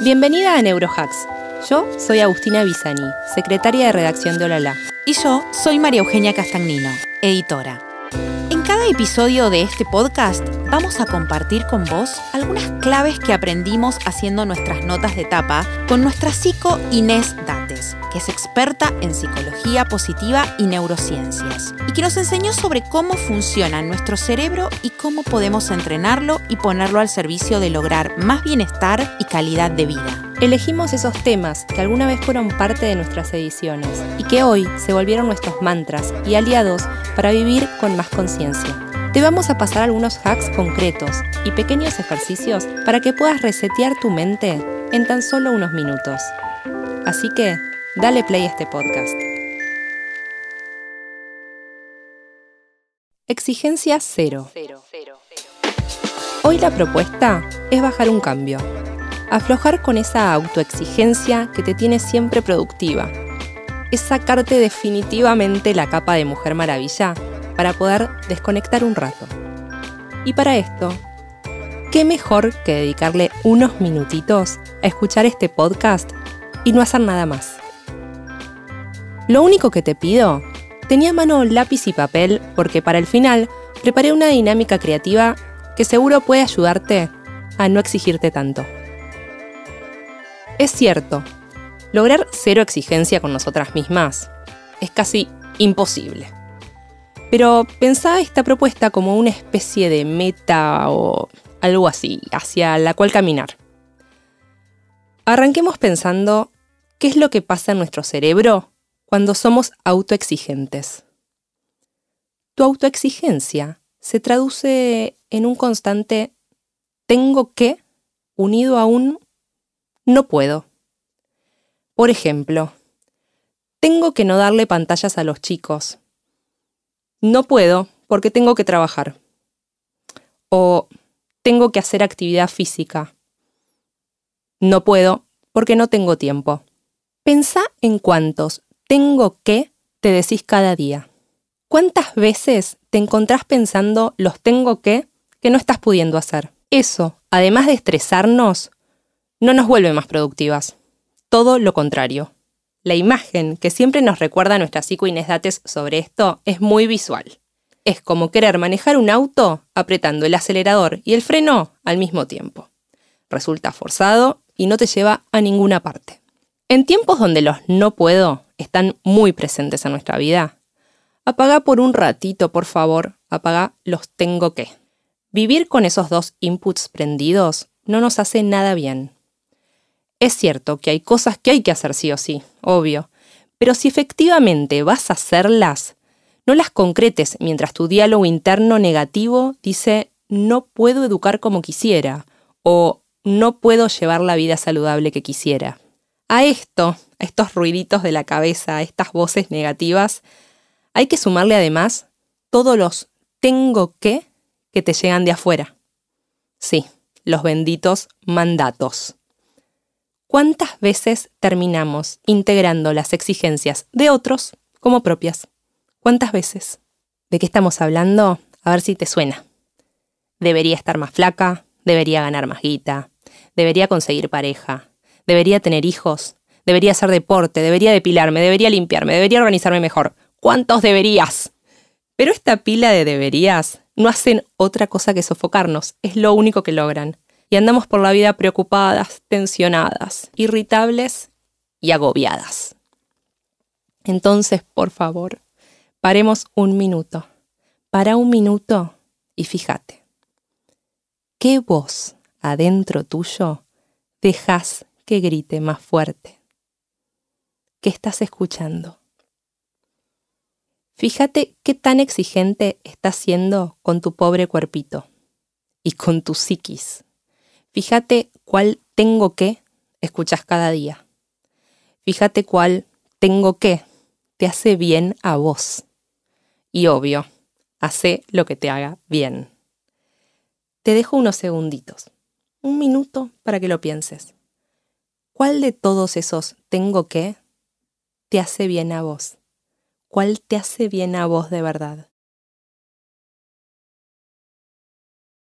Bienvenida a Neurohacks. Yo soy Agustina Bisani, secretaria de redacción de Olala. Y yo soy María Eugenia Castagnino, editora. En cada episodio de este podcast vamos a compartir con vos algunas claves que aprendimos haciendo nuestras notas de tapa con nuestra psico Inés Que es experta en psicología positiva y neurociencias, y que nos enseñó sobre cómo funciona nuestro cerebro y cómo podemos entrenarlo y ponerlo al servicio de lograr más bienestar y calidad de vida. Elegimos esos temas que alguna vez fueron parte de nuestras ediciones y que hoy se volvieron nuestros mantras y aliados para vivir con más conciencia. Te vamos a pasar algunos hacks concretos y pequeños ejercicios para que puedas resetear tu mente en tan solo unos minutos. Así que, dale play a este podcast. Exigencia cero. Hoy la propuesta es bajar un cambio aflojar con esa autoexigencia que te tiene siempre productiva. Es sacarte definitivamente la capa de Mujer Maravilla para poder desconectar un rato. Y para esto, ¿qué mejor que dedicarle unos minutitos a escuchar este podcast y no hacer nada más? Lo único que te pido, tenía a mano lápiz y papel porque para el final preparé una dinámica creativa que seguro puede ayudarte a no exigirte tanto. Es cierto, lograr cero exigencia con nosotras mismas es casi imposible. Pero pensá esta propuesta como una especie de meta o algo así, hacia la cual caminar. Arranquemos pensando qué es lo que pasa en nuestro cerebro cuando somos autoexigentes. Tu autoexigencia se traduce en un constante tengo que unido a un no puedo. Por ejemplo, tengo que no darle pantallas a los chicos. No puedo porque tengo que trabajar. O tengo que hacer actividad física. No puedo porque no tengo tiempo. Pensá en cuántos tengo que te decís cada día. ¿Cuántas veces te encontrás pensando los tengo que que no estás pudiendo hacer? Eso, además de estresarnos, no nos vuelve más productivas. Todo lo contrario. La imagen que siempre nos recuerda nuestra psico Inés Dates sobre esto es muy visual. Es como querer manejar un auto apretando el acelerador y el freno al mismo tiempo. Resulta forzado y no te lleva a ninguna parte. En tiempos donde los no puedo están muy presentes en nuestra vida, apaga por un ratito, por favor, apaga los tengo que. Vivir con esos dos inputs prendidos no nos hace nada bien. Es cierto que hay cosas que hay que hacer sí o sí, obvio, pero si efectivamente vas a hacerlas, no las concretes mientras tu diálogo interno negativo dice no puedo educar como quisiera o no puedo llevar la vida saludable que quisiera. A esto, a estos ruiditos de la cabeza, a estas voces negativas, hay que sumarle además todos los tengo que que te llegan de afuera. Sí, los benditos mandatos. ¿Cuántas veces terminamos integrando las exigencias de otros como propias? ¿Cuántas veces? ¿De qué estamos hablando? A ver si te suena. Debería estar más flaca, debería ganar más guita, debería conseguir pareja, debería tener hijos, debería hacer deporte, debería depilarme, debería limpiarme, debería organizarme mejor. ¿Cuántos deberías? Pero esta pila de deberías no hacen otra cosa que sofocarnos, es lo único que logran y andamos por la vida preocupadas, tensionadas, irritables y agobiadas. Entonces, por favor, paremos un minuto. Para un minuto y fíjate. ¿Qué voz adentro tuyo dejas que grite más fuerte? ¿Qué estás escuchando? Fíjate qué tan exigente estás siendo con tu pobre cuerpito y con tu psiquis. Fíjate cuál tengo que escuchas cada día. Fíjate cuál tengo que te hace bien a vos. Y obvio, hace lo que te haga bien. Te dejo unos segunditos, un minuto para que lo pienses. ¿Cuál de todos esos tengo que te hace bien a vos? ¿Cuál te hace bien a vos de verdad?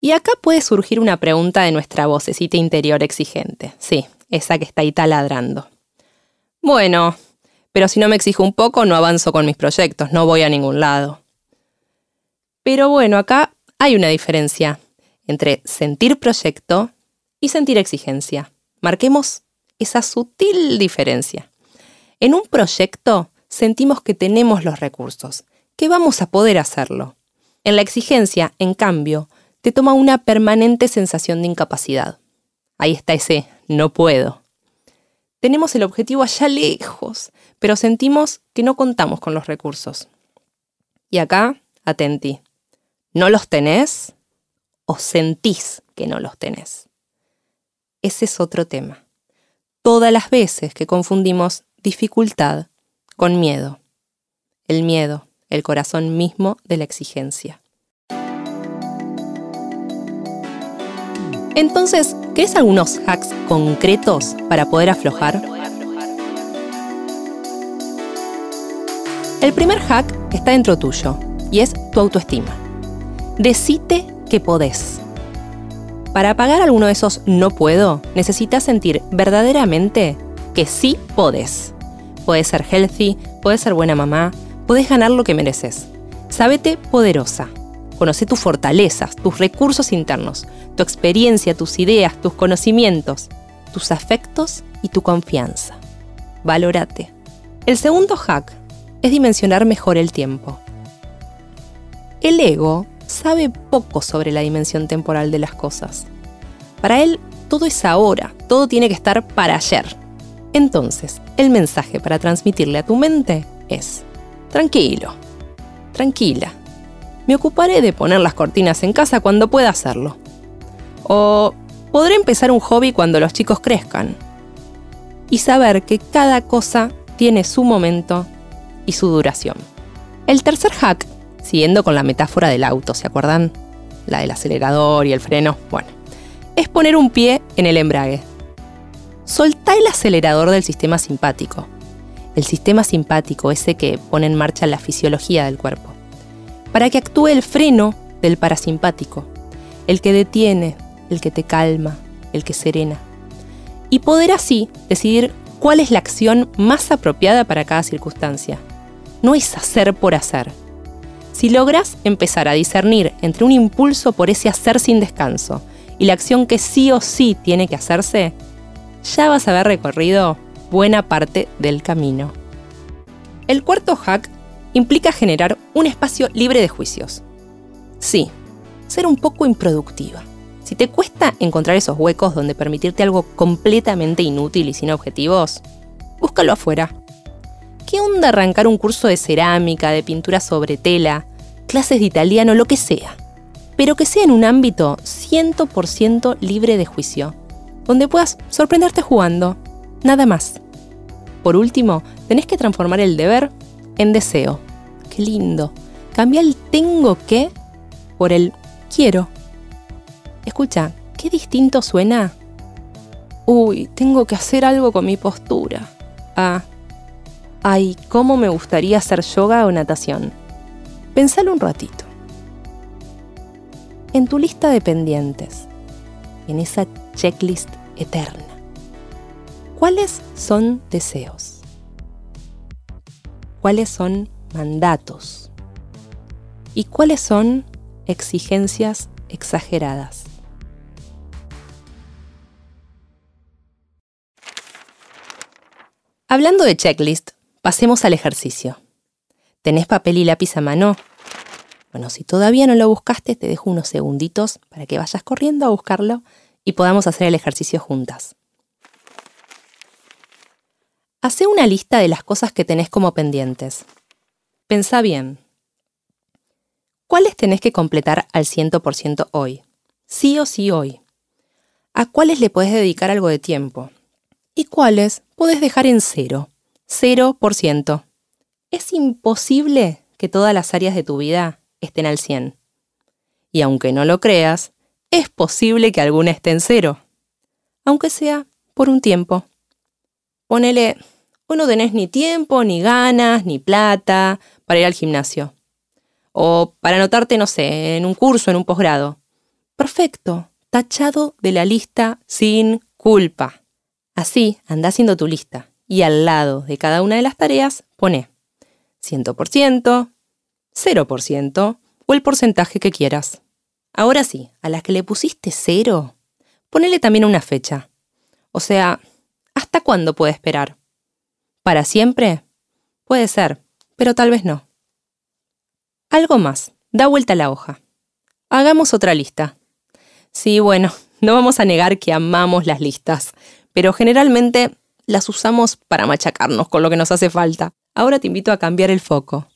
Y acá puede surgir una pregunta de nuestra vocecita interior exigente. Sí, esa que está ahí taladrando. Bueno, pero si no me exijo un poco, no avanzo con mis proyectos, no voy a ningún lado. Pero bueno, acá hay una diferencia entre sentir proyecto y sentir exigencia. Marquemos esa sutil diferencia. En un proyecto sentimos que tenemos los recursos, que vamos a poder hacerlo. En la exigencia, en cambio, te toma una permanente sensación de incapacidad. Ahí está ese no puedo. Tenemos el objetivo allá lejos, pero sentimos que no contamos con los recursos. Y acá, atenti, ¿no los tenés o sentís que no los tenés? Ese es otro tema. Todas las veces que confundimos dificultad con miedo. El miedo, el corazón mismo de la exigencia. Entonces, ¿querés algunos hacks concretos para poder aflojar? El primer hack está dentro tuyo y es tu autoestima. Decite que podés. Para pagar alguno de esos no puedo, necesitas sentir verdaderamente que sí podés. Puedes ser healthy, puedes ser buena mamá, puedes ganar lo que mereces. Sábete poderosa. Conoce tus fortalezas, tus recursos internos, tu experiencia, tus ideas, tus conocimientos, tus afectos y tu confianza. Valórate. El segundo hack es dimensionar mejor el tiempo. El ego sabe poco sobre la dimensión temporal de las cosas. Para él, todo es ahora, todo tiene que estar para ayer. Entonces, el mensaje para transmitirle a tu mente es, tranquilo, tranquila, me ocuparé de poner las cortinas en casa cuando pueda hacerlo. O podré empezar un hobby cuando los chicos crezcan. Y saber que cada cosa tiene su momento y su duración. El tercer hack, siguiendo con la metáfora del auto, ¿se acuerdan? La del acelerador y el freno. Bueno, es poner un pie en el embrague. Soltá el acelerador del sistema simpático. El sistema simpático, ese que pone en marcha la fisiología del cuerpo para que actúe el freno del parasimpático, el que detiene, el que te calma, el que serena. Y poder así decidir cuál es la acción más apropiada para cada circunstancia. No es hacer por hacer. Si logras empezar a discernir entre un impulso por ese hacer sin descanso y la acción que sí o sí tiene que hacerse, ya vas a haber recorrido buena parte del camino. El cuarto hack implica generar un espacio libre de juicios. Sí, ser un poco improductiva. Si te cuesta encontrar esos huecos donde permitirte algo completamente inútil y sin objetivos, búscalo afuera. ¿Qué onda arrancar un curso de cerámica, de pintura sobre tela, clases de italiano, lo que sea? Pero que sea en un ámbito 100% libre de juicio, donde puedas sorprenderte jugando, nada más. Por último, tenés que transformar el deber en deseo. Qué lindo. Cambia el tengo que por el quiero. Escucha, qué distinto suena. Uy, tengo que hacer algo con mi postura. Ah, ay, cómo me gustaría hacer yoga o natación. Pensalo un ratito. En tu lista de pendientes, en esa checklist eterna, ¿cuáles son deseos? cuáles son mandatos y cuáles son exigencias exageradas. Hablando de checklist, pasemos al ejercicio. ¿Tenés papel y lápiz a mano? Bueno, si todavía no lo buscaste, te dejo unos segunditos para que vayas corriendo a buscarlo y podamos hacer el ejercicio juntas. Hacé una lista de las cosas que tenés como pendientes. Pensá bien. ¿Cuáles tenés que completar al 100% hoy? Sí o sí hoy. ¿A cuáles le podés dedicar algo de tiempo? ¿Y cuáles podés dejar en cero? 0%. Es imposible que todas las áreas de tu vida estén al 100. Y aunque no lo creas, es posible que alguna esté en cero. Aunque sea por un tiempo. Ponele, vos no tenés ni tiempo, ni ganas, ni plata para ir al gimnasio. O para anotarte, no sé, en un curso, en un posgrado. Perfecto, tachado de la lista sin culpa. Así, anda haciendo tu lista y al lado de cada una de las tareas pone 100%, 0% o el porcentaje que quieras. Ahora sí, a las que le pusiste cero, ponele también una fecha. O sea, ¿hasta cuándo puede esperar? ¿Para siempre? Puede ser, pero tal vez no. Algo más, da vuelta la hoja. Hagamos otra lista. Sí, bueno, no vamos a negar que amamos las listas, pero generalmente las usamos para machacarnos con lo que nos hace falta. Ahora te invito a cambiar el foco.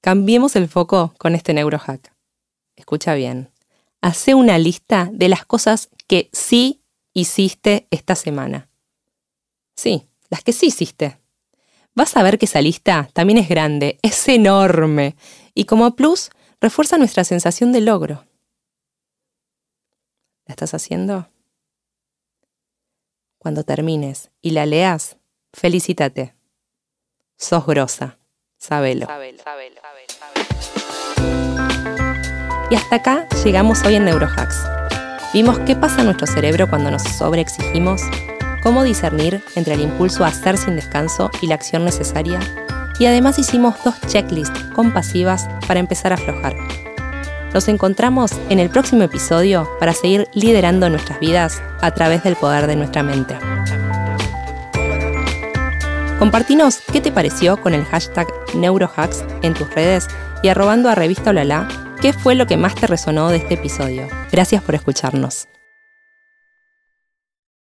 Cambiemos el foco con este neurohack. Escucha bien. Hace una lista de las cosas que sí hiciste esta semana. Sí, las que sí hiciste. Vas a ver que esa lista también es grande, es enorme, y como plus refuerza nuestra sensación de logro. ¿La estás haciendo? Cuando termines y la leas, felicítate. Sos grosa, sábelo. Y hasta acá llegamos hoy en Neurohacks. Vimos qué pasa en nuestro cerebro cuando nos sobreexigimos, cómo discernir entre el impulso a hacer sin descanso y la acción necesaria, y además hicimos dos checklists compasivas para empezar a aflojar. Nos encontramos en el próximo episodio para seguir liderando nuestras vidas a través del poder de nuestra mente. Compartinos qué te pareció con el hashtag neurohacks en tus redes y arrobando a Revista Olala qué fue lo que más te resonó de este episodio. Gracias por escucharnos.